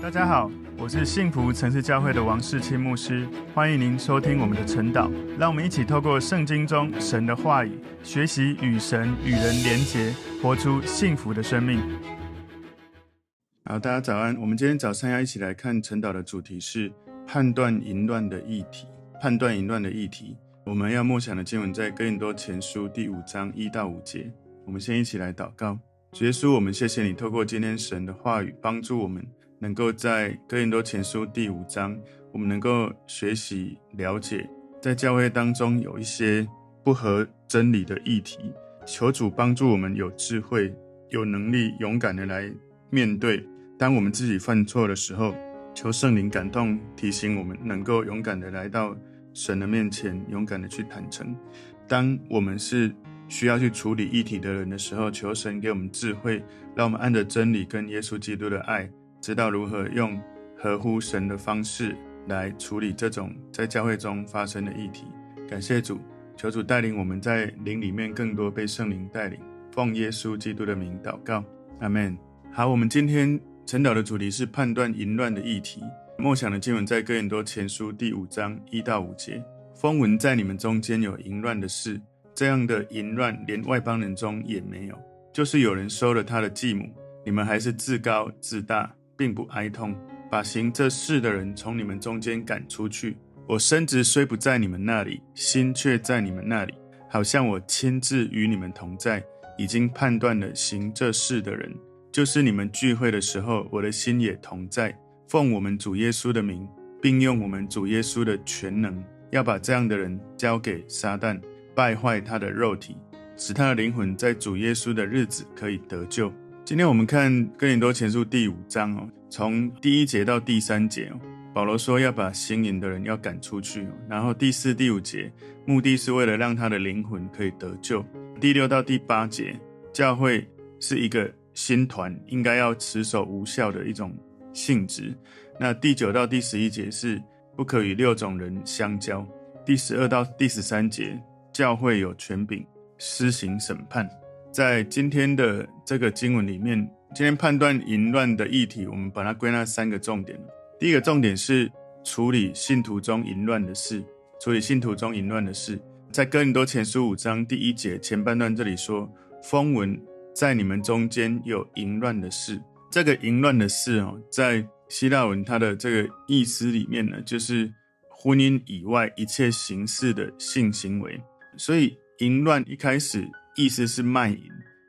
大家好，我是幸福城市教会的王世清牧师，欢迎您收听我们的晨祷。让我们一起透过圣经中神的话语，学习与神与人连结，活出幸福的生命。好，大家早安。我们今天早上要一起来看晨祷的主题是判断淫乱的议题。判断淫乱的议题，我们要默想的经文在哥林多前书第五章一到五节。我们先一起来祷告。主耶稣，我们谢谢你，透过今天神的话语，帮助我们。能够在哥林多前书第五章，我们能够学习了解，在教会当中有一些不合真理的议题，求主帮助我们有智慧、有能力、勇敢的来面对。当我们自己犯错的时候，求圣灵感动提醒我们，能够勇敢的来到神的面前，勇敢的去坦诚。当我们是需要去处理议题的人的时候，求神给我们智慧，让我们按着真理跟耶稣基督的爱。知道如何用合乎神的方式来处理这种在教会中发生的议题。感谢主，求主带领我们在灵里面更多被圣灵带领。奉耶稣基督的名祷告，阿门。好，我们今天晨祷的主题是判断淫乱的议题。默想的经文在哥林多前书第五章一到五节。风闻在你们中间有淫乱的事，这样的淫乱连外邦人中也没有，就是有人收了他的继母，你们还是自高自大。并不哀痛，把行这事的人从你们中间赶出去。我身子虽不在你们那里，心却在你们那里，好像我亲自与你们同在。已经判断了行这事的人，就是你们聚会的时候，我的心也同在。奉我们主耶稣的名，并用我们主耶稣的全能，要把这样的人交给撒旦，败坏他的肉体，使他的灵魂在主耶稣的日子可以得救。今天我们看哥林多前书第五章哦，从第一节到第三节，保罗说要把行淫的人要赶出去，然后第四、第五节目的是为了让他的灵魂可以得救。第六到第八节，教会是一个新团，应该要持守无效的一种性质。那第九到第十一节是不可与六种人相交。第十二到第十三节，教会有权柄施行审判。在今天的这个经文里面，今天判断淫乱的议题，我们把它归纳三个重点。第一个重点是处理信徒中淫乱的事，处理信徒中淫乱的事。在哥林多前书五章第一节前半段这里说：“风闻在你们中间有淫乱的事。”这个淫乱的事哦，在希腊文它的这个意思里面呢，就是婚姻以外一切形式的性行为。所以淫乱一开始。意思是卖淫，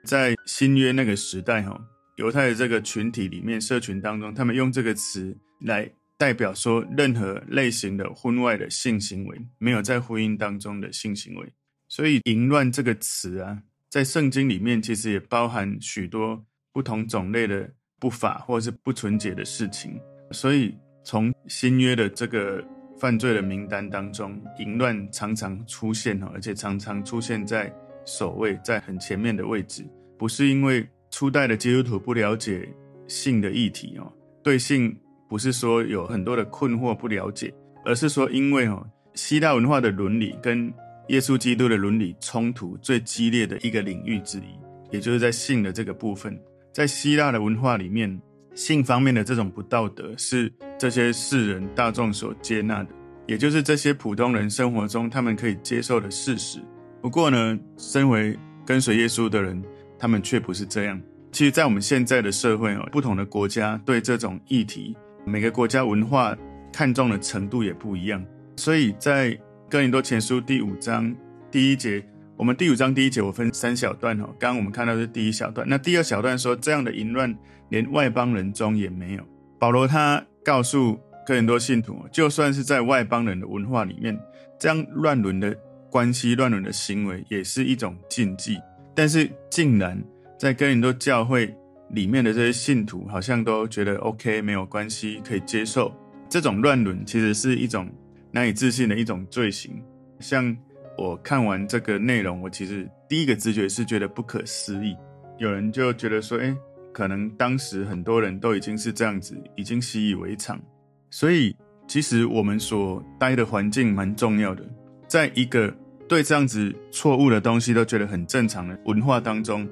在新约那个时代，哈，犹太的这个群体里面，社群当中，他们用这个词来代表说任何类型的婚外的性行为，没有在婚姻当中的性行为。所以淫乱这个词啊，在圣经里面其实也包含许多不同种类的不法或是不纯洁的事情。所以从新约的这个犯罪的名单当中，淫乱常常出现，而且常常出现在。首位在很前面的位置，不是因为初代的基督徒不了解性的议题哦，对性不是说有很多的困惑不了解，而是说因为哦，希腊文化的伦理跟耶稣基督的伦理冲突最激烈的一个领域之一，也就是在性的这个部分，在希腊的文化里面，性方面的这种不道德是这些世人大众所接纳的，也就是这些普通人生活中他们可以接受的事实。不过呢，身为跟随耶稣的人，他们却不是这样。其实，在我们现在的社会哦，不同的国家对这种议题，每个国家文化看重的程度也不一样。所以在哥林多前书第五章第一节，我们第五章第一节我分三小段哦。刚刚我们看到的是第一小段，那第二小段说这样的淫乱连外邦人中也没有。保罗他告诉哥林多信徒，就算是在外邦人的文化里面，这样乱伦的。关系乱伦的行为也是一种禁忌，但是竟然在哥林多教会里面的这些信徒，好像都觉得 OK，没有关系，可以接受。这种乱伦其实是一种难以置信的一种罪行。像我看完这个内容，我其实第一个直觉是觉得不可思议。有人就觉得说，诶，可能当时很多人都已经是这样子，已经习以为常。所以其实我们所待的环境蛮重要的。在一个对这样子错误的东西都觉得很正常的文化当中，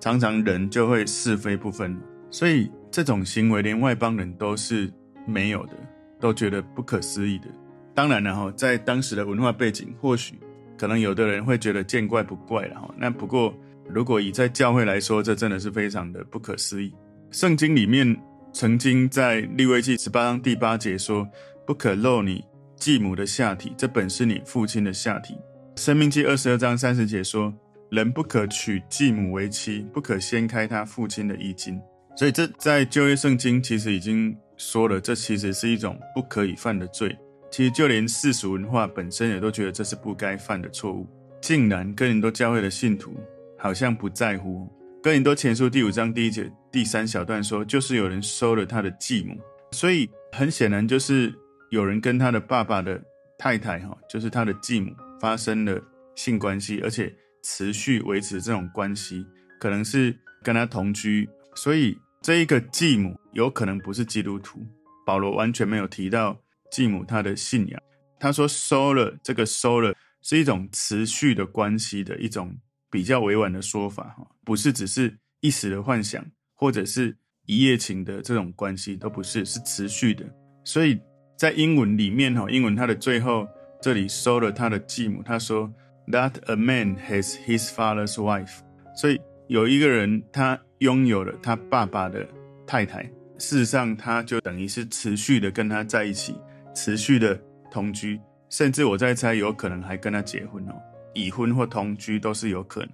常常人就会是非不分。所以，这种行为连外邦人都是没有的，都觉得不可思议的。当然了哈，在当时的文化背景，或许可能有的人会觉得见怪不怪了哈。那不过，如果以在教会来说，这真的是非常的不可思议。圣经里面曾经在利未记十八章第八节说：“不可露你继母的下体，这本是你父亲的下体。”申命记二十二章三十节说：“人不可娶继母为妻，不可掀开他父亲的衣襟。”所以这在旧约圣经其实已经说了，这其实是一种不可以犯的罪。其实就连世俗文化本身也都觉得这是不该犯的错误，竟然哥林多教会的信徒好像不在乎。哥林多前书第五章第一节第三小段说，就是有人收了他的继母，所以很显然就是有人跟他的爸爸的太太哈，就是他的继母发生了性关系，而且持续维持这种关系，可能是跟他同居，所以这一个继母有可能不是基督徒。保罗完全没有提到。继母他的信仰，他说收了这个收了是一种持续的关系的一种比较委婉的说法哈，不是只是一时的幻想或者是一夜情的这种关系都不是，是持续的。所以在英文里面哈，英文它的最后这里收了他的继母，他说 that a man has his father's wife，所以有一个人他拥有了他爸爸的太太，事实上他就等于是持续的跟他在一起。持续的同居，甚至我在猜，有可能还跟他结婚哦，已婚或同居都是有可能。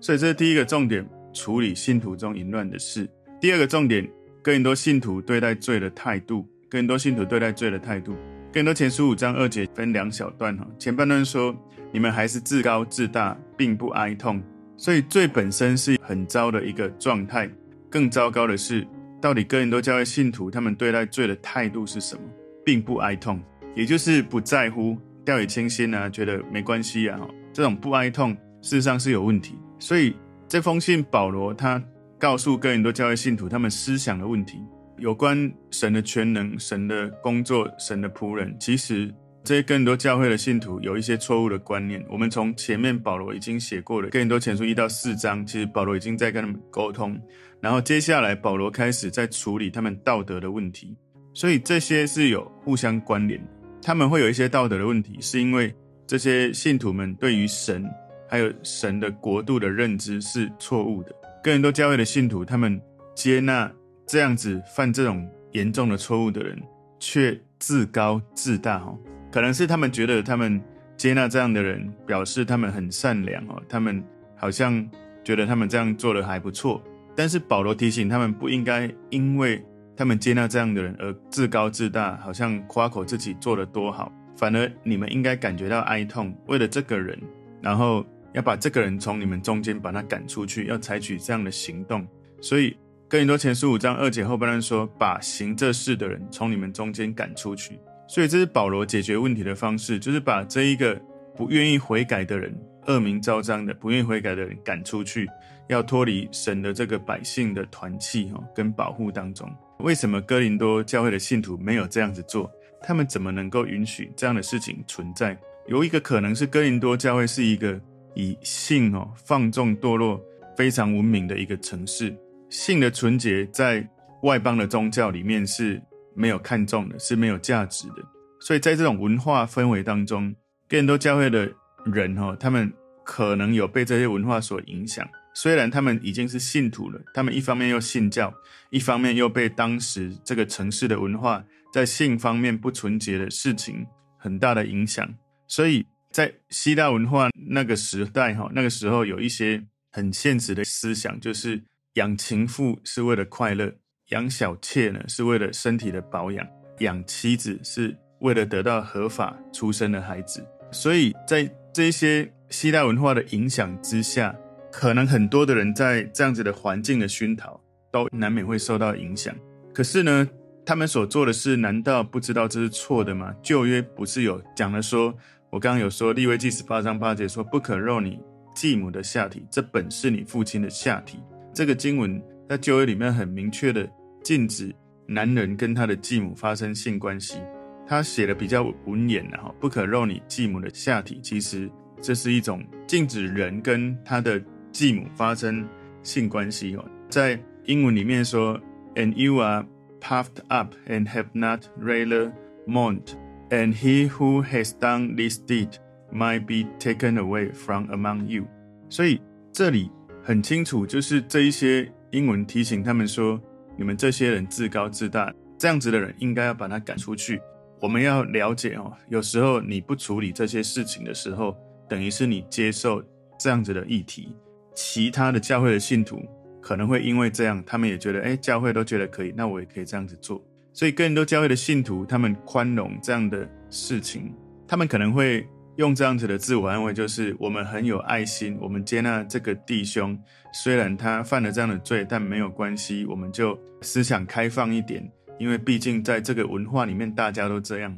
所以这是第一个重点，处理信徒中淫乱的事。第二个重点，更多信徒对待罪的态度。哥林多信徒对待罪的态度。哥林多前书五章二节分两小段哈，前半段说你们还是自高自大，并不哀痛。所以罪本身是很糟的一个状态。更糟糕的是，到底哥林多教会信徒他们对待罪的态度是什么？并不哀痛，也就是不在乎，掉以轻心啊，觉得没关系啊，这种不哀痛，事实上是有问题。所以这封信，保罗他告诉哥林多教会信徒，他们思想的问题，有关神的全能、神的工作、神的仆人。其实这些更多教会的信徒有一些错误的观念。我们从前面保罗已经写过了，更多前书一到四章，其实保罗已经在跟他们沟通，然后接下来保罗开始在处理他们道德的问题。所以这些是有互相关联的，他们会有一些道德的问题，是因为这些信徒们对于神还有神的国度的认知是错误的。更多教会的信徒，他们接纳这样子犯这种严重的错误的人，却自高自大哈，可能是他们觉得他们接纳这样的人，表示他们很善良哦，他们好像觉得他们这样做的还不错。但是保罗提醒他们，不应该因为他们接纳这样的人而自高自大，好像夸口自己做的多好，反而你们应该感觉到哀痛，为了这个人，然后要把这个人从你们中间把他赶出去，要采取这样的行动。所以哥林多前书五章二节后半段说，把行这事的人从你们中间赶出去。所以这是保罗解决问题的方式，就是把这一个不愿意悔改的人，恶名昭彰的不愿意悔改的人赶出去，要脱离神的这个百姓的团契哈跟保护当中。为什么哥林多教会的信徒没有这样子做？他们怎么能够允许这样的事情存在？有一个可能是哥林多教会是一个以性哦放纵堕落非常闻名的一个城市，性的纯洁在外邦的宗教里面是没有看重的，是没有价值的。所以在这种文化氛围当中，哥林多教会的人哈，他们可能有被这些文化所影响。虽然他们已经是信徒了，他们一方面又信教，一方面又被当时这个城市的文化在性方面不纯洁的事情很大的影响。所以在希腊文化那个时代，哈，那个时候有一些很现实的思想，就是养情妇是为了快乐，养小妾呢是为了身体的保养，养妻子是为了得到合法出生的孩子。所以在这些希腊文化的影响之下。可能很多的人在这样子的环境的熏陶，都难免会受到影响。可是呢，他们所做的事，难道不知道这是错的吗？旧约不是有讲了说，我刚刚有说利未记十八章八节说，不可肉你继母的下体，这本是你父亲的下体。这个经文在旧约里面很明确的禁止男人跟他的继母发生性关系。他写的比较文言的哈，不可露你继母的下体，其实这是一种禁止人跟他的。继母发生性关系哦，在英文里面说 and you are puffed up and have not rather mourned, and he who has done this deed might be taken away from among you。所以这里很清楚，就是这一些英文提醒他们说，你们这些人自高自大，这样子的人应该要把他赶出去。我们要了解哦，有时候你不处理这些事情的时候，等于是你接受这样子的议题。其他的教会的信徒可能会因为这样，他们也觉得，哎，教会都觉得可以，那我也可以这样子做。所以，更多教会的信徒，他们宽容这样的事情，他们可能会用这样子的自我安慰，就是我们很有爱心，我们接纳这个弟兄，虽然他犯了这样的罪，但没有关系，我们就思想开放一点。因为毕竟在这个文化里面，大家都这样，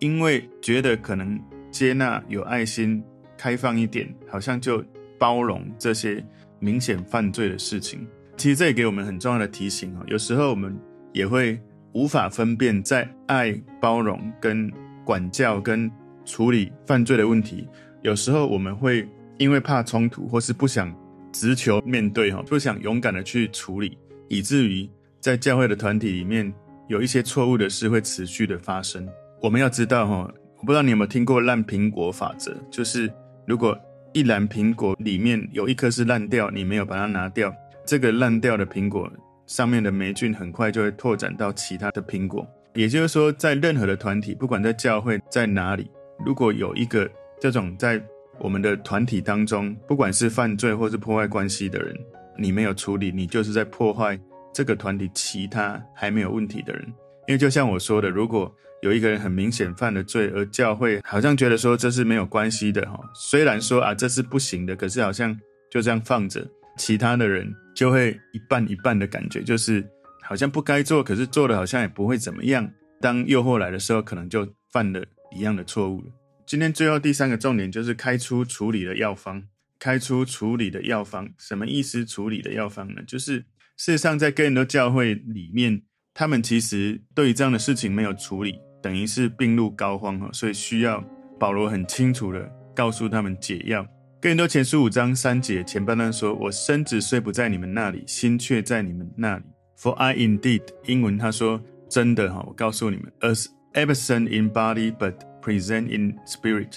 因为觉得可能接纳、有爱心、开放一点，好像就包容这些明显犯罪的事情。其实这也给我们很重要的提醒哦。有时候我们也会无法分辨在爱、包容、跟管教、跟处理犯罪的问题。有时候我们会因为怕冲突，或是不想直球面对哈，不想勇敢的去处理，以至于在教会的团体里面。有一些错误的事会持续的发生。我们要知道，哈，我不知道你有没有听过烂苹果法则，就是如果一篮苹果里面有一颗是烂掉，你没有把它拿掉，这个烂掉的苹果上面的霉菌很快就会拓展到其他的苹果。也就是说，在任何的团体，不管在教会在哪里，如果有一个这种在我们的团体当中，不管是犯罪或是破坏关系的人，你没有处理，你就是在破坏。这个团体其他还没有问题的人，因为就像我说的，如果有一个人很明显犯了罪，而教会好像觉得说这是没有关系的哈，虽然说啊这是不行的，可是好像就这样放着，其他的人就会一半一半的感觉，就是好像不该做，可是做的好像也不会怎么样。当诱惑来的时候，可能就犯了一样的错误。今天最后第三个重点就是开出处理的药方，开出处理的药方，什么意思？处理的药方呢？就是。事实上，在哥林多教会里面，他们其实对于这样的事情没有处理，等于是病入膏肓哈，所以需要保罗很清楚的告诉他们解药。哥林多前书五章三节前半段说：“我身子虽不在你们那里，心却在你们那里。For I indeed，英文他说真的哈，我告诉你们，as absent in body but present in spirit，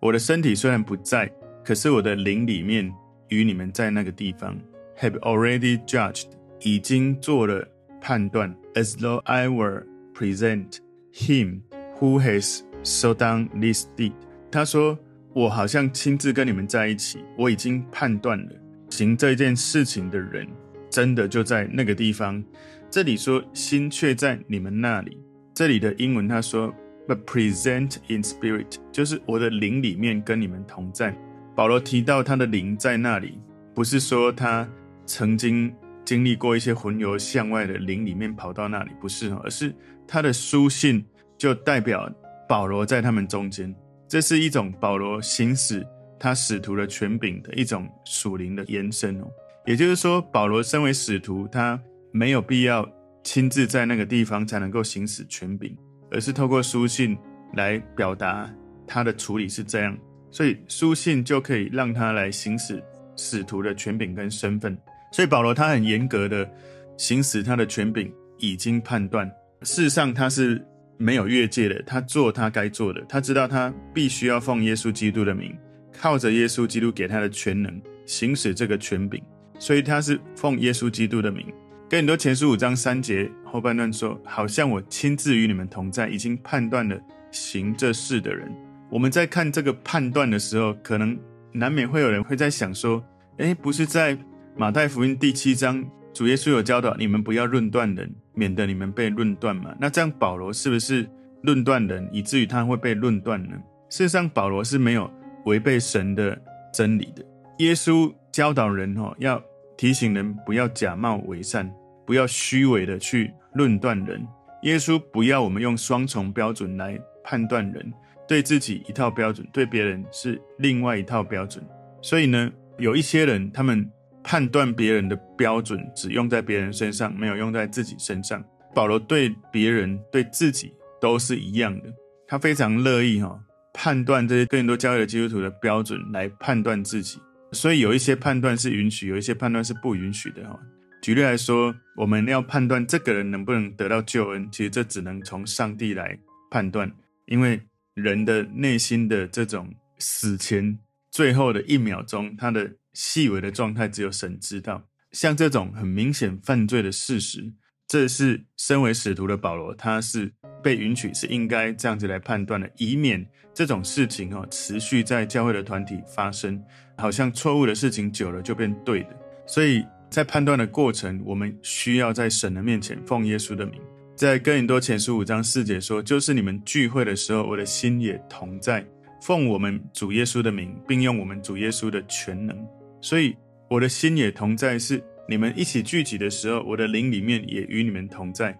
我的身体虽然不在，可是我的灵里面与你们在那个地方，have already judged。”已经做了判断，as though I were present him who has so done this deed。他说：“我好像亲自跟你们在一起，我已经判断了行这件事情的人，真的就在那个地方。”这里说心却在你们那里。这里的英文他说：“But present in spirit”，就是我的灵里面跟你们同在。保罗提到他的灵在那里，不是说他曾经。经历过一些魂游向外的灵里面跑到那里，不是，而是他的书信就代表保罗在他们中间，这是一种保罗行使他使徒的权柄的一种属灵的延伸哦。也就是说，保罗身为使徒，他没有必要亲自在那个地方才能够行使权柄，而是透过书信来表达他的处理是这样，所以书信就可以让他来行使使徒的权柄跟身份。所以保罗他很严格的行使他的权柄，已经判断，事实上他是没有越界的，他做他该做的，他知道他必须要奉耶稣基督的名，靠着耶稣基督给他的权能行使这个权柄，所以他是奉耶稣基督的名。跟很多前书五章三节后半段说，好像我亲自与你们同在，已经判断了行这事的人。我们在看这个判断的时候，可能难免会有人会在想说，诶，不是在。马太福音第七章，主耶稣有教导你们不要论断人，免得你们被论断嘛。那这样保罗是不是论断人，以至于他会被论断呢？事实上，保罗是没有违背神的真理的。耶稣教导人哦，要提醒人不要假冒伪善，不要虚伪的去论断人。耶稣不要我们用双重标准来判断人，对自己一套标准，对别人是另外一套标准。所以呢，有一些人他们。判断别人的标准只用在别人身上，没有用在自己身上。保罗对别人、对自己都是一样的，他非常乐意哈判断这些更多教会的基督徒的标准来判断自己。所以有一些判断是允许，有一些判断是不允许的哈。举例来说，我们要判断这个人能不能得到救恩，其实这只能从上帝来判断，因为人的内心的这种死前最后的一秒钟，他的细微的状态只有神知道。像这种很明显犯罪的事实，这是身为使徒的保罗，他是被允许是应该这样子来判断的，以免这种事情哦持续在教会的团体发生，好像错误的事情久了就变对的，所以。在判断的过程，我们需要在神的面前奉耶稣的名。在哥林多前书五章四节说：“就是你们聚会的时候，我的心也同在，奉我们主耶稣的名，并用我们主耶稣的全能。所以我的心也同在，是你们一起聚集的时候，我的灵里面也与你们同在。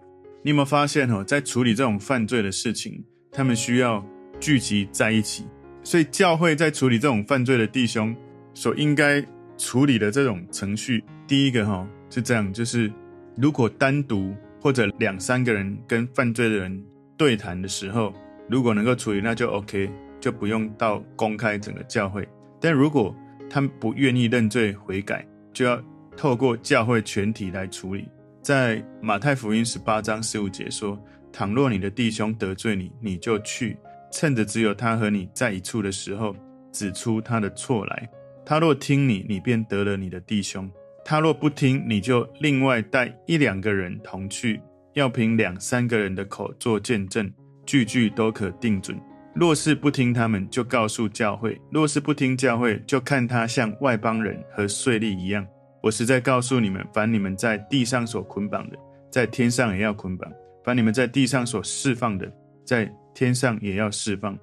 你有没有发现哦，在处理这种犯罪的事情，他们需要聚集在一起。所以教会在处理这种犯罪的弟兄所应该处理的这种程序。”第一个哈是这样，就是如果单独或者两三个人跟犯罪的人对谈的时候，如果能够处理，那就 OK，就不用到公开整个教会。但如果他们不愿意认罪悔改，就要透过教会全体来处理。在马太福音十八章十五节说：“倘若你的弟兄得罪你，你就去，趁着只有他和你在一处的时候，指出他的错来。他若听你，你便得了你的弟兄。”他若不听，你就另外带一两个人同去，要凭两三个人的口做见证，句句都可定准。若是不听他们，就告诉教会；若是不听教会，就看他像外邦人和税吏一样。我实在告诉你们，凡你们在地上所捆绑的，在天上也要捆绑；凡你们在地上所释放的，在天上也要释放。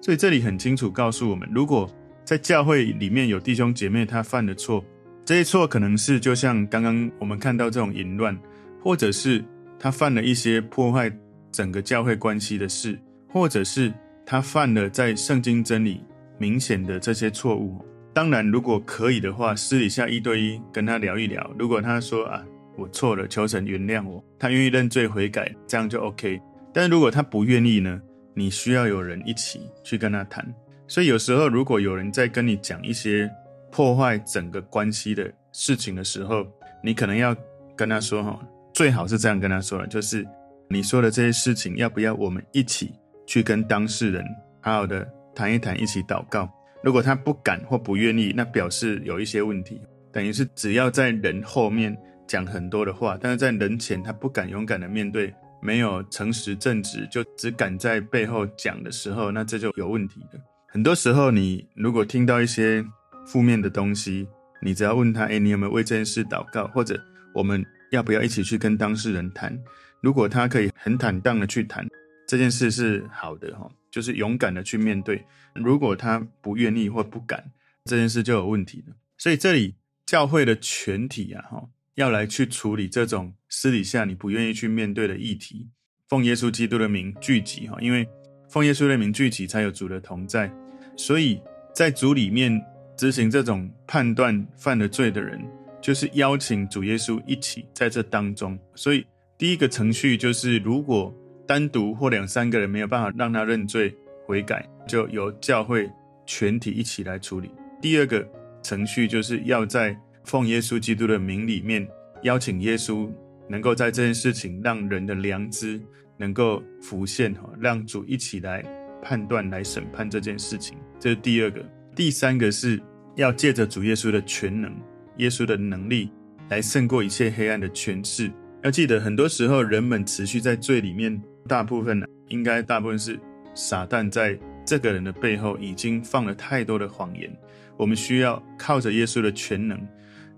所以这里很清楚告诉我们，如果在教会里面有弟兄姐妹他犯的错，这些错可能是就像刚刚我们看到这种淫乱，或者是他犯了一些破坏整个教会关系的事，或者是他犯了在圣经真理明显的这些错误。当然，如果可以的话，私底下一对一跟他聊一聊。如果他说啊，我错了，求神原谅我，他愿意认罪悔改，这样就 OK。但如果他不愿意呢？你需要有人一起去跟他谈。所以有时候如果有人在跟你讲一些。破坏整个关系的事情的时候，你可能要跟他说哈，最好是这样跟他说的，就是你说的这些事情，要不要我们一起去跟当事人好好的谈一谈，一起祷告。如果他不敢或不愿意，那表示有一些问题。等于是只要在人后面讲很多的话，但是在人前他不敢勇敢的面对，没有诚实正直，就只敢在背后讲的时候，那这就有问题了。很多时候，你如果听到一些。负面的东西，你只要问他，诶，你有没有为这件事祷告？或者我们要不要一起去跟当事人谈？如果他可以很坦荡的去谈这件事是好的哈，就是勇敢的去面对。如果他不愿意或不敢，这件事就有问题了。所以这里教会的全体啊哈，要来去处理这种私底下你不愿意去面对的议题，奉耶稣基督的名聚集哈，因为奉耶稣的名聚集才有主的同在，所以在主里面。执行这种判断犯了罪的人，就是邀请主耶稣一起在这当中。所以第一个程序就是，如果单独或两三个人没有办法让他认罪悔改，就由教会全体一起来处理。第二个程序就是要在奉耶稣基督的名里面邀请耶稣，能够在这件事情让人的良知能够浮现，哈，让主一起来判断、来审判这件事情。这是第二个。第三个是要借着主耶稣的全能，耶稣的能力来胜过一切黑暗的权势。要记得，很多时候人们持续在罪里面，大部分呢，应该大部分是撒旦在这个人的背后已经放了太多的谎言。我们需要靠着耶稣的全能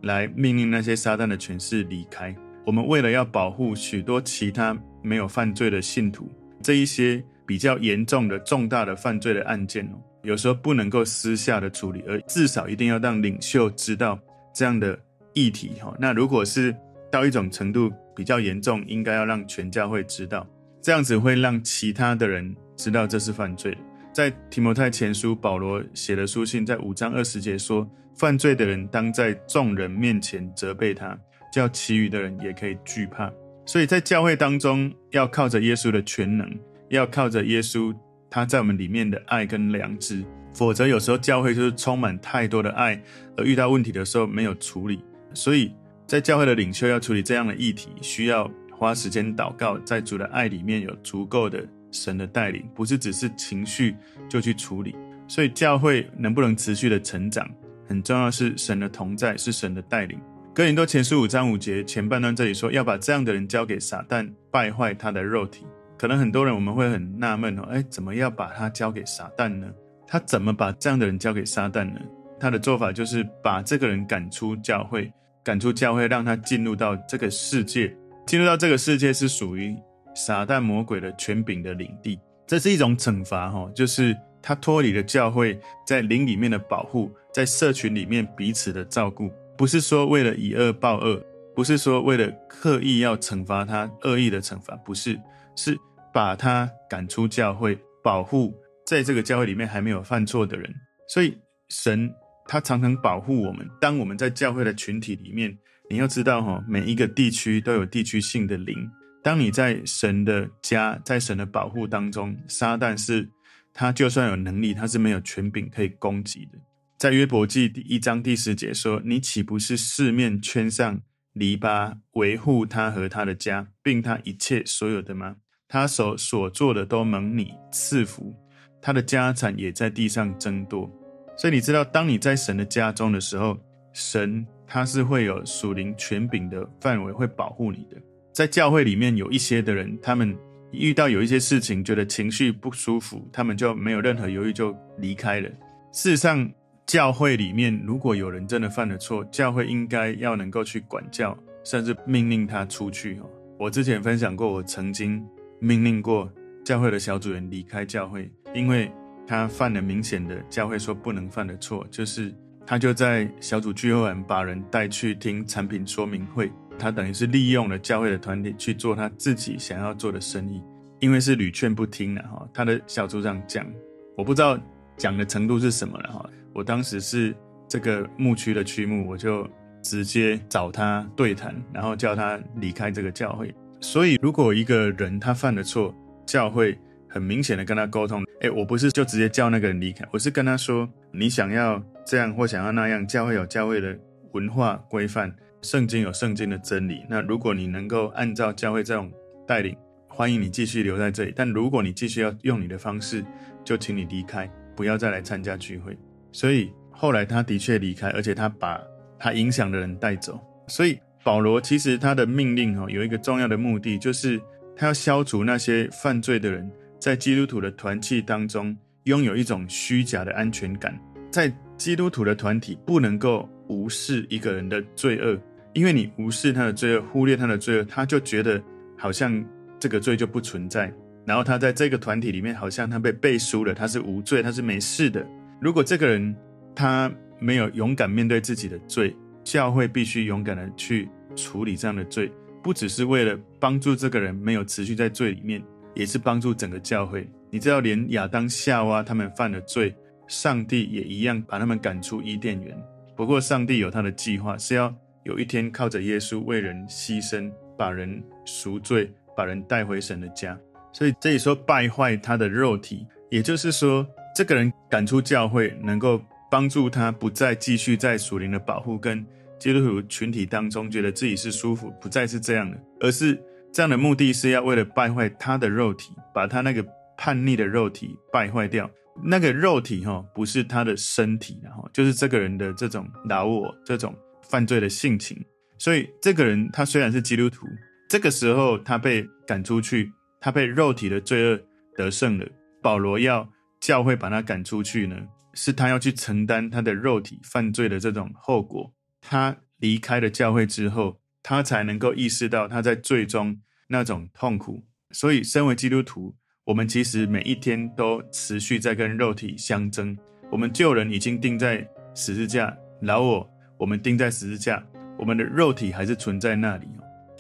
来命令那些撒旦的权势离开。我们为了要保护许多其他没有犯罪的信徒，这一些比较严重的重大的犯罪的案件哦。有时候不能够私下的处理，而至少一定要让领袖知道这样的议题哈。那如果是到一种程度比较严重，应该要让全教会知道，这样子会让其他的人知道这是犯罪的。在提摩太前书，保罗写的书信在五章二十节说，犯罪的人当在众人面前责备他，叫其余的人也可以惧怕。所以在教会当中，要靠着耶稣的全能，要靠着耶稣。他在我们里面的爱跟良知，否则有时候教会就是充满太多的爱，而遇到问题的时候没有处理。所以在教会的领袖要处理这样的议题，需要花时间祷告，在主的爱里面有足够的神的带领，不是只是情绪就去处理。所以教会能不能持续的成长，很重要是神的同在，是神的带领。哥林多前书五章五节前半段这里说，要把这样的人交给撒旦，败坏他的肉体。可能很多人我们会很纳闷哦，哎，怎么要把他交给撒旦呢？他怎么把这样的人交给撒旦呢？他的做法就是把这个人赶出教会。赶出教会，让他进入到这个世界，进入到这个世界是属于撒旦魔鬼的权柄的领地，这是一种惩罚哈，就是他脱离了教会在灵里面的保护，在社群里面彼此的照顾，不是说为了以恶报恶，不是说为了刻意要惩罚他恶意的惩罚，不是，是把他赶出教会，保护在这个教会里面还没有犯错的人，所以神。他常常保护我们。当我们在教会的群体里面，你要知道哈，每一个地区都有地区性的灵。当你在神的家，在神的保护当中，撒旦是他就算有能力，他是没有权柄可以攻击的。在约伯记第一章第十节说：“你岂不是四面圈上篱笆，维护他和他的家，并他一切所有的吗？他所所做的都蒙你赐福，他的家产也在地上增多。”所以你知道，当你在神的家中的时候，神他是会有属灵权柄的范围会保护你的。在教会里面有一些的人，他们遇到有一些事情，觉得情绪不舒服，他们就没有任何犹豫就离开了。事实上，教会里面如果有人真的犯了错，教会应该要能够去管教，甚至命令他出去。我之前分享过，我曾经命令过教会的小组员离开教会，因为。他犯了明显的教会说不能犯的错，就是他就在小组聚会完把人带去听产品说明会，他等于是利用了教会的团体去做他自己想要做的生意，因为是屡劝不听了哈。他的小组长讲，我不知道讲的程度是什么了哈。我当时是这个牧区的区牧，我就直接找他对谈，然后叫他离开这个教会。所以如果一个人他犯了错，教会。很明显的跟他沟通，诶，我不是就直接叫那个人离开，我是跟他说，你想要这样或想要那样，教会有教会的文化规范，圣经有圣经的真理。那如果你能够按照教会这种带领，欢迎你继续留在这里。但如果你继续要用你的方式，就请你离开，不要再来参加聚会。所以后来他的确离开，而且他把他影响的人带走。所以保罗其实他的命令哈有一个重要的目的，就是他要消除那些犯罪的人。在基督徒的团契当中，拥有一种虚假的安全感。在基督徒的团体，不能够无视一个人的罪恶，因为你无视他的罪恶，忽略他的罪恶，他就觉得好像这个罪就不存在。然后他在这个团体里面，好像他被背书了，他是无罪，他是没事的。如果这个人他没有勇敢面对自己的罪，教会必须勇敢的去处理这样的罪，不只是为了帮助这个人没有持续在罪里面。也是帮助整个教会。你知道，连亚当、夏娃他们犯了罪，上帝也一样把他们赶出伊甸园。不过，上帝有他的计划，是要有一天靠着耶稣为人牺牲，把人赎罪，把人带回神的家。所以这里说败坏他的肉体，也就是说，这个人赶出教会，能够帮助他不再继续在属灵的保护跟基督徒群体当中，觉得自己是舒服，不再是这样的，而是。这样的目的是要为了败坏他的肉体，把他那个叛逆的肉体败坏掉。那个肉体哈，不是他的身体，然后就是这个人的这种老我，这种犯罪的性情。所以这个人他虽然是基督徒，这个时候他被赶出去，他被肉体的罪恶得胜了。保罗要教会把他赶出去呢，是他要去承担他的肉体犯罪的这种后果。他离开了教会之后。他才能够意识到他在罪中那种痛苦，所以身为基督徒，我们其实每一天都持续在跟肉体相争。我们旧人已经钉在十字架，老我我们钉在十字架，我们的肉体还是存在那里。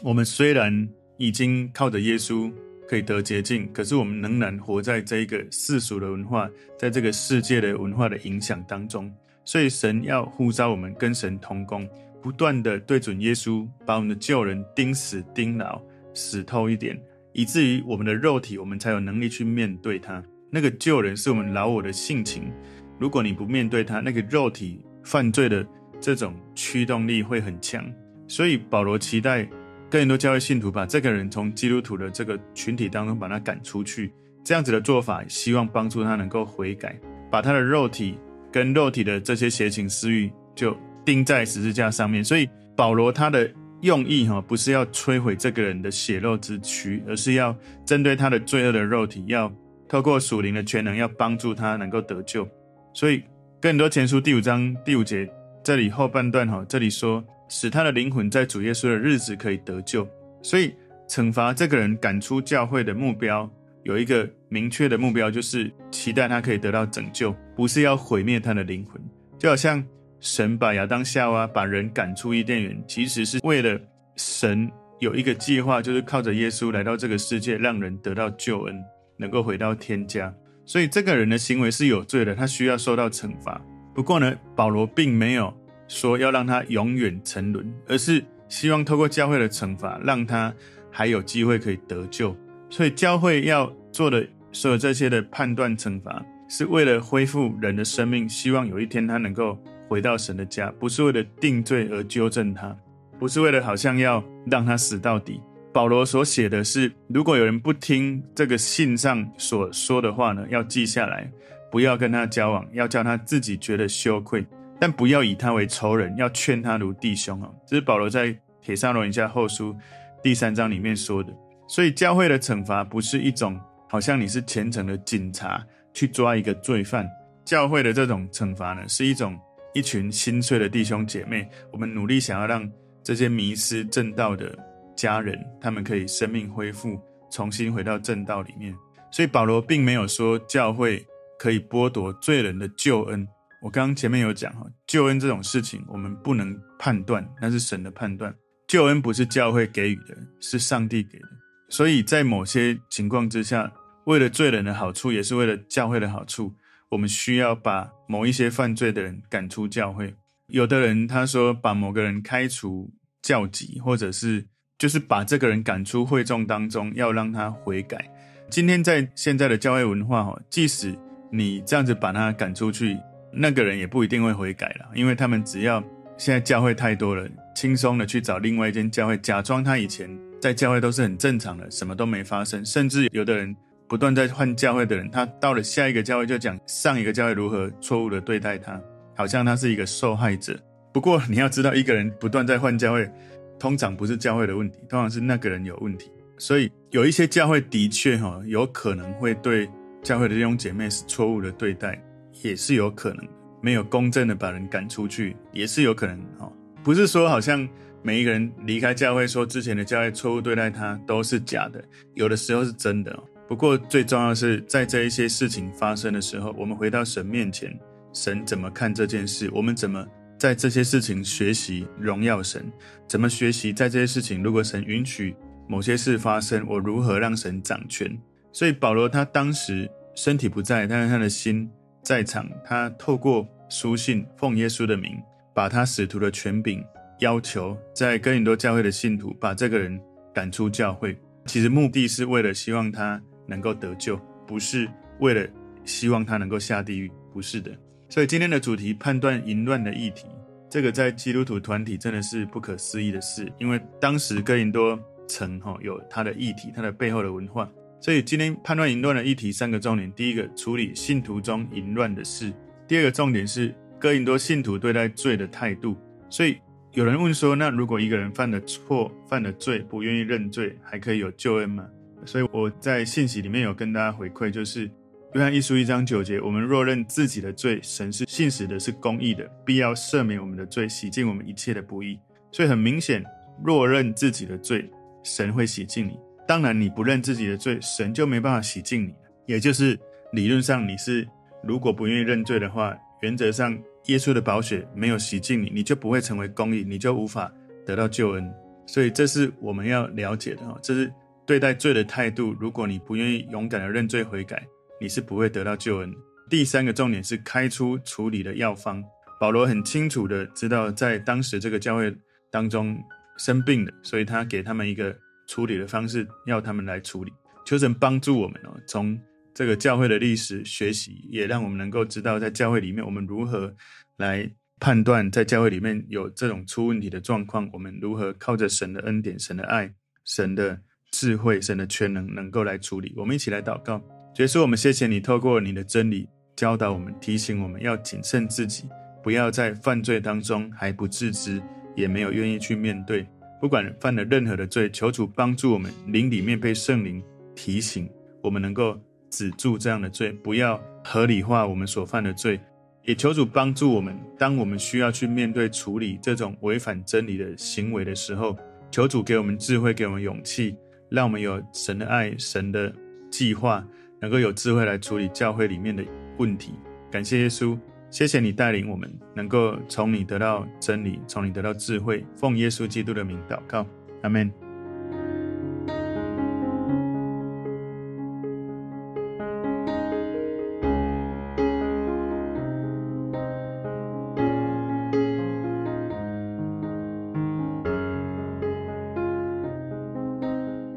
我们虽然已经靠着耶稣可以得捷径，可是我们仍然活在这一个世俗的文化，在这个世界的文化的影响当中。所以神要呼召我们跟神同工。不断的对准耶稣，把我们的旧人钉死、钉牢、死透一点，以至于我们的肉体，我们才有能力去面对它。那个旧人是我们老我的性情，如果你不面对它，那个肉体犯罪的这种驱动力会很强。所以保罗期待更多教会信徒把这个人从基督徒的这个群体当中把他赶出去。这样子的做法，希望帮助他能够悔改，把他的肉体跟肉体的这些邪情私欲就钉在十字架上面。所以保罗他的用意哈，不是要摧毁这个人的血肉之躯，而是要针对他的罪恶的肉体，要透过属灵的权能，要帮助他能够得救。所以更多前书第五章第五节这里后半段哈，这里说使他的灵魂在主耶稣的日子可以得救。所以惩罚这个人赶出教会的目标。有一个明确的目标，就是期待他可以得到拯救，不是要毁灭他的灵魂。就好像神把亚当夏娃把人赶出伊甸园，其实是为了神有一个计划，就是靠着耶稣来到这个世界，让人得到救恩，能够回到天家。所以这个人的行为是有罪的，他需要受到惩罚。不过呢，保罗并没有说要让他永远沉沦，而是希望透过教会的惩罚，让他还有机会可以得救。所以教会要做的所有这些的判断惩罚，是为了恢复人的生命，希望有一天他能够回到神的家，不是为了定罪而纠正他，不是为了好像要让他死到底。保罗所写的是，如果有人不听这个信上所说的话呢，要记下来，不要跟他交往，要叫他自己觉得羞愧，但不要以他为仇人，要劝他如弟兄啊。这是保罗在帖撒罗尼迦后书第三章里面说的。所以教会的惩罚不是一种好像你是虔诚的警察去抓一个罪犯，教会的这种惩罚呢，是一种一群心碎的弟兄姐妹，我们努力想要让这些迷失正道的家人，他们可以生命恢复，重新回到正道里面。所以保罗并没有说教会可以剥夺罪人的救恩。我刚刚前面有讲哈，救恩这种事情我们不能判断，那是神的判断。救恩不是教会给予的，是上帝给的。所以在某些情况之下，为了罪人的好处，也是为了教会的好处，我们需要把某一些犯罪的人赶出教会。有的人他说把某个人开除教籍，或者是就是把这个人赶出会众当中，要让他悔改。今天在现在的教会文化哈，即使你这样子把他赶出去，那个人也不一定会悔改了，因为他们只要现在教会太多了，轻松的去找另外一间教会，假装他以前。在教会都是很正常的，什么都没发生。甚至有的人不断在换教会的人，他到了下一个教会就讲上一个教会如何错误的对待他，好像他是一个受害者。不过你要知道，一个人不断在换教会，通常不是教会的问题，通常是那个人有问题。所以有一些教会的确哈，有可能会对教会的弟兄姐妹是错误的对待，也是有可能没有公正的把人赶出去，也是有可能哈。不是说好像。每一个人离开教会，说之前的教会错误对待他，都是假的。有的时候是真的。不过最重要的是，在这一些事情发生的时候，我们回到神面前，神怎么看这件事？我们怎么在这些事情学习荣耀神？怎么学习在这些事情？如果神允许某些事发生，我如何让神掌权？所以保罗他当时身体不在，但是他的心在场。他透过书信，奉耶稣的名，把他使徒的权柄。要求在哥林多教会的信徒把这个人赶出教会，其实目的是为了希望他能够得救，不是为了希望他能够下地狱，不是的。所以今天的主题判断淫乱的议题，这个在基督徒团体真的是不可思议的事，因为当时哥林多城哈有他的议题，他的背后的文化。所以今天判断淫乱的议题三个重点：第一个，处理信徒中淫乱的事；第二个重点是哥林多信徒对待罪的态度。所以。有人问说：“那如果一个人犯了错、犯了罪，不愿意认罪，还可以有救恩吗？”所以我在信息里面有跟大家回馈，就是约翰一书一章九节：“我们若认自己的罪，神是信实的，是公义的，必要赦免我们的罪，洗净我们一切的不义。”所以很明显，若认自己的罪，神会洗净你。当然，你不认自己的罪，神就没办法洗净你。也就是理论上，你是如果不愿意认罪的话，原则上。耶稣的宝血没有洗净你，你就不会成为公义，你就无法得到救恩。所以这是我们要了解的哈，这是对待罪的态度。如果你不愿意勇敢的认罪悔改，你是不会得到救恩。第三个重点是开出处理的药方。保罗很清楚的知道，在当时这个教会当中生病了，所以他给他们一个处理的方式，要他们来处理。求神帮助我们哦，从。这个教会的历史学习，也让我们能够知道，在教会里面我们如何来判断在教会里面有这种出问题的状况，我们如何靠着神的恩典、神的爱、神的智慧、神的全能，能够来处理。我们一起来祷告，耶稣，我们谢谢你透过你的真理教导我们，提醒我们要谨慎自己，不要在犯罪当中还不自知，也没有愿意去面对。不管犯了任何的罪，求主帮助我们灵里面被圣灵提醒，我们能够止住这样的罪，不要合理化我们所犯的罪。也求主帮助我们，当我们需要去面对处理这种违反真理的行为的时候，求主给我们智慧，给我们勇气，让我们有神的爱、神的计划，能够有智慧来处理教会里面的问题。感谢耶稣。谢谢你带领我们，能够从你得到真理，从你得到智慧。奉耶稣基督的名祷告，阿门。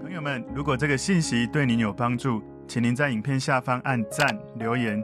朋友们，如果这个信息对您有帮助，请您在影片下方按赞留言。